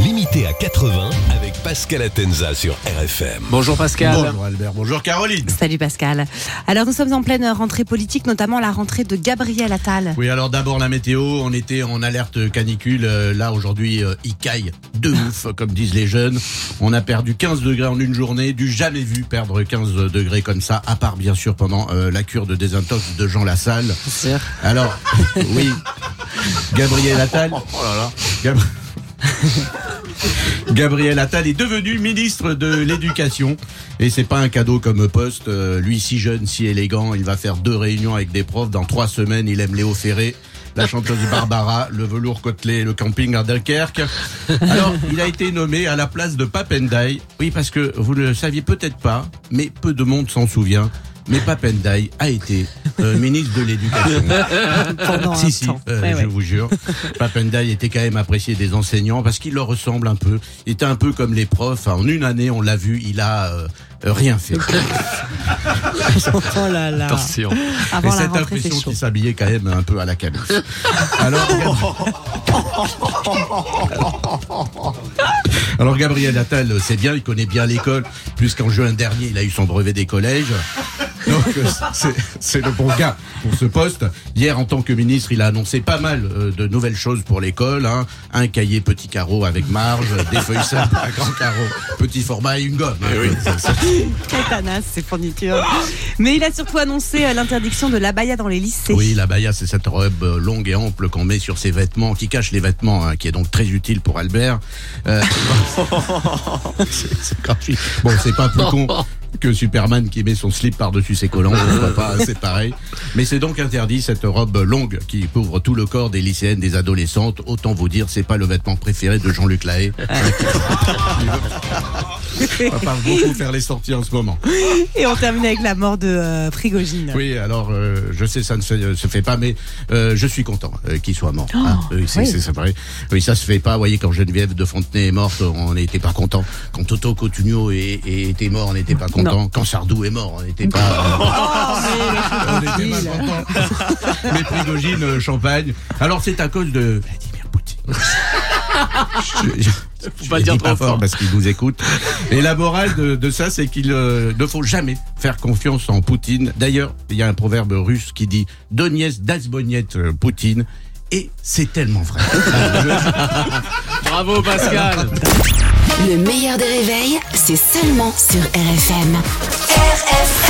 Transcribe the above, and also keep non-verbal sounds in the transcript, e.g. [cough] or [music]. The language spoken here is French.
Limité à 80 avec Pascal Atenza sur RFM. Bonjour Pascal. Bonjour Albert, bonjour Caroline. Salut Pascal. Alors nous sommes en pleine rentrée politique, notamment la rentrée de Gabriel Attal. Oui, alors d'abord la météo, on était en alerte canicule. Euh, là aujourd'hui, euh, il caille de ouf, comme disent les jeunes. On a perdu 15 degrés en une journée, du jamais vu perdre 15 degrés comme ça, à part bien sûr pendant euh, la cure de désintox de Jean Lassalle. Sûr. Alors, oui, Gabriel Attal. Oh là là. [laughs] Gabriel Attal est devenu ministre de l'Éducation. Et c'est pas un cadeau comme poste. Euh, lui, si jeune, si élégant, il va faire deux réunions avec des profs. Dans trois semaines, il aime Léo Ferré la chanteuse Barbara, le velours côtelé le camping à Dunkerque. Alors, il a été nommé à la place de Papendai. Oui, parce que vous ne le saviez peut-être pas, mais peu de monde s'en souvient mais Papendai a été euh, ministre de l'Éducation. [laughs] si, si, euh, je vous jure. Papendai était quand même apprécié des enseignants parce qu'il leur ressemble un peu. Il était un peu comme les profs. En une année, on l'a vu, il a euh, rien fait. [laughs] oh là là. Attention. Et cette impression qu'il s'habillait quand même un peu à la cabine. Alors, Alors Gabriel Attal, c'est bien, il connaît bien l'école, puisqu'en juin dernier, il a eu son brevet des collèges. Donc c'est le bon gars pour ce poste. Hier, en tant que ministre, il a annoncé pas mal euh, de nouvelles choses pour l'école. Hein. Un cahier petit carreau avec marge, des feuilles simples à grand carreau, petit format et une gomme. Tétanas, ces fournitures. Mais il a surtout annoncé euh, l'interdiction de l'abaya dans les lycées. Oui, l'abaya, c'est cette robe euh, longue et ample qu'on met sur ses vêtements, qui cache les vêtements, hein, qui est donc très utile pour Albert. Euh, [laughs] c'est gratuit. Bon, c'est pas plus con que Superman qui met son slip par-dessus ses collants. pas, c'est pareil. Mais c'est donc interdit cette robe longue qui couvre tout le corps des lycéennes, des adolescentes. Autant vous dire, c'est pas le vêtement préféré de Jean-Luc Lahaye. [laughs] On parle beaucoup faire les sorties en ce moment. Et on termine avec la mort de euh, Frigogine. Oui, alors euh, je sais ça ne se, fait pas, mais euh, je suis content qu'il soit mort. Oh, ah, oui, c'est, oui. oui, ça se fait pas. Vous voyez, quand Geneviève de Fontenay est morte, on n'était pas content. Quand Toto Cotugno était mort, on n'était pas content. Quand Sardou est mort, on n'était pas. Oh, on pas content. mais Frigogine, Champagne. Alors c'est à cause de Vladimir Poutine. [laughs] Faut pas dire trop fort parce qu'il nous écoute. Et la morale de, ça, c'est qu'il euh, ne faut jamais faire confiance en Poutine. D'ailleurs, il y a un proverbe russe qui dit Donies dasboniet euh, Poutine. Et c'est tellement vrai. [laughs] Bravo Pascal. Le meilleur des réveils, c'est seulement sur RFM. RFM.